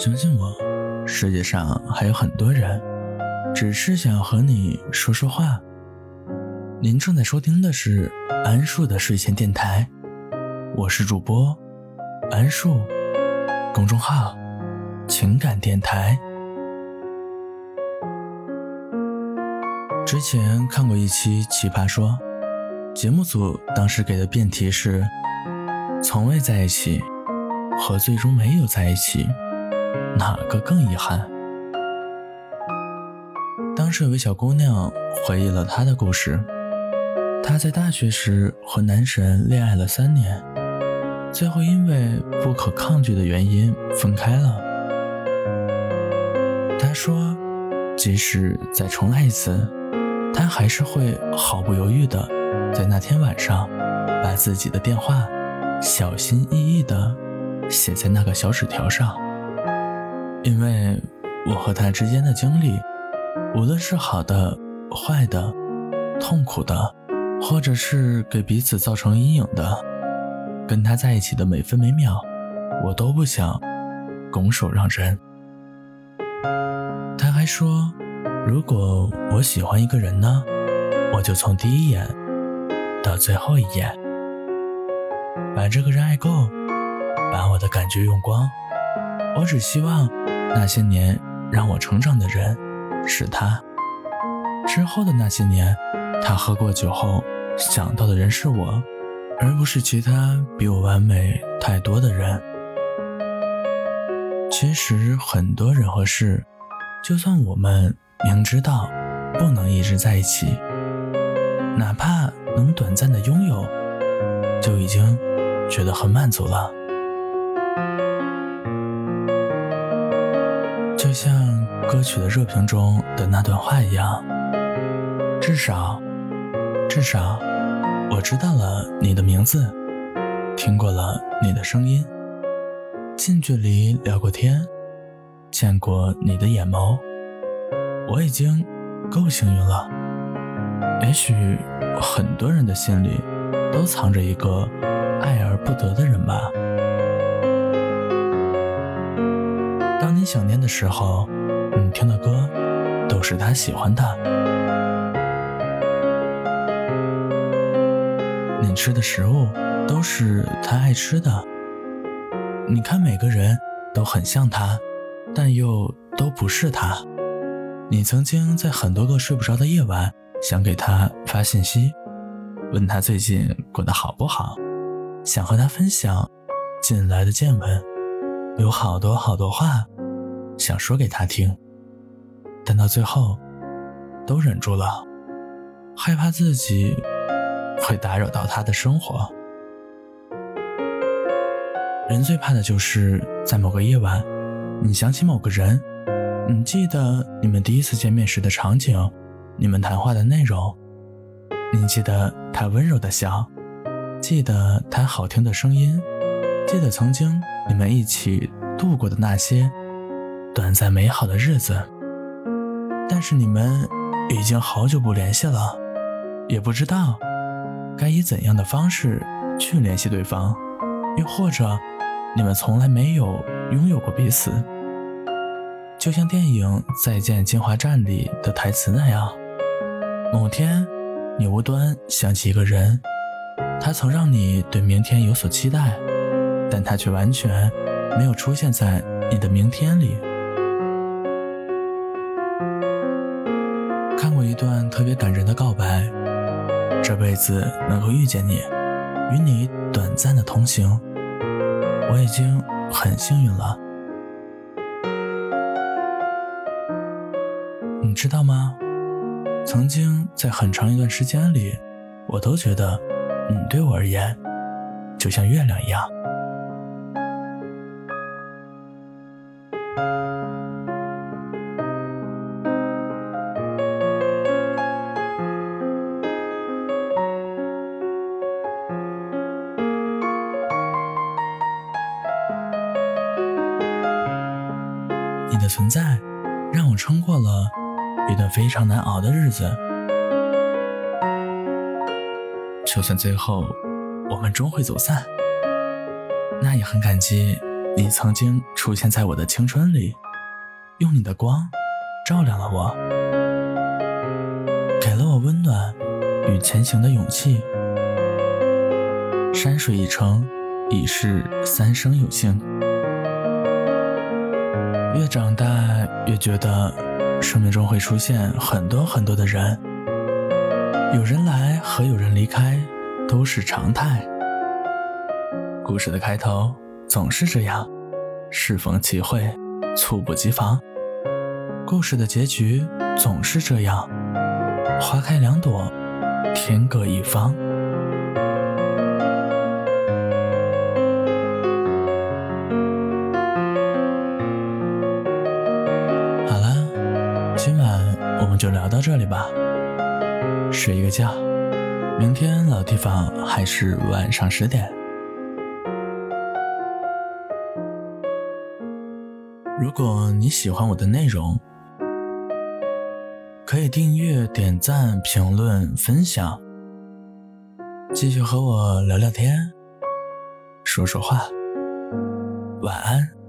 相信我，世界上还有很多人，只是想和你说说话。您正在收听的是安树的睡前电台，我是主播安树，公众号情感电台。之前看过一期《奇葩说》，节目组当时给的辩题是：从未在一起和最终没有在一起。哪个更遗憾？当时有位小姑娘回忆了她的故事。她在大学时和男神恋爱了三年，最后因为不可抗拒的原因分开了。她说，即使再重来一次，她还是会毫不犹豫的在那天晚上把自己的电话小心翼翼的写在那个小纸条上。因为我和他之间的经历，无论是好的、坏的、痛苦的，或者是给彼此造成阴影的，跟他在一起的每分每秒，我都不想拱手让人。他还说，如果我喜欢一个人呢，我就从第一眼到最后一眼，把这个人爱够，把我的感觉用光。我只希望。那些年让我成长的人是他，之后的那些年，他喝过酒后想到的人是我，而不是其他比我完美太多的人。其实很多人和事，就算我们明知道不能一直在一起，哪怕能短暂的拥有，就已经觉得很满足了。就像歌曲的热评中的那段话一样，至少，至少，我知道了你的名字，听过了你的声音，近距离聊过天，见过你的眼眸，我已经够幸运了。也许很多人的心里都藏着一个爱而不得的人吧。当你想念的时候，你听的歌都是他喜欢的；你吃的食物都是他爱吃的。你看每个人都很像他，但又都不是他。你曾经在很多个睡不着的夜晚，想给他发信息，问他最近过得好不好，想和他分享近来的见闻。有好多好多话想说给他听，但到最后都忍住了，害怕自己会打扰到他的生活。人最怕的就是在某个夜晚，你想起某个人，你记得你们第一次见面时的场景，你们谈话的内容，你记得他温柔的笑，记得他好听的声音，记得曾经。你们一起度过的那些短暂美好的日子，但是你们已经好久不联系了，也不知道该以怎样的方式去联系对方，又或者你们从来没有拥有过彼此，就像电影《再见金华站》里的台词那样，某天你无端想起一个人，他曾让你对明天有所期待。但他却完全没有出现在你的明天里。看过一段特别感人的告白，这辈子能够遇见你，与你短暂的同行，我已经很幸运了。你知道吗？曾经在很长一段时间里，我都觉得你对我而言，就像月亮一样。存在，让我撑过了一段非常难熬的日子。就算最后我们终会走散，那也很感激你曾经出现在我的青春里，用你的光照亮了我，给了我温暖与前行的勇气。山水一程，已是三生有幸。越长大，越觉得生命中会出现很多很多的人，有人来和有人离开都是常态。故事的开头总是这样，适逢其会，猝不及防；故事的结局总是这样，花开两朵，天各一方。就聊到这里吧，睡一个觉，明天老地方还是晚上十点。如果你喜欢我的内容，可以订阅、点赞、评论、分享，继续和我聊聊天，说说话。晚安。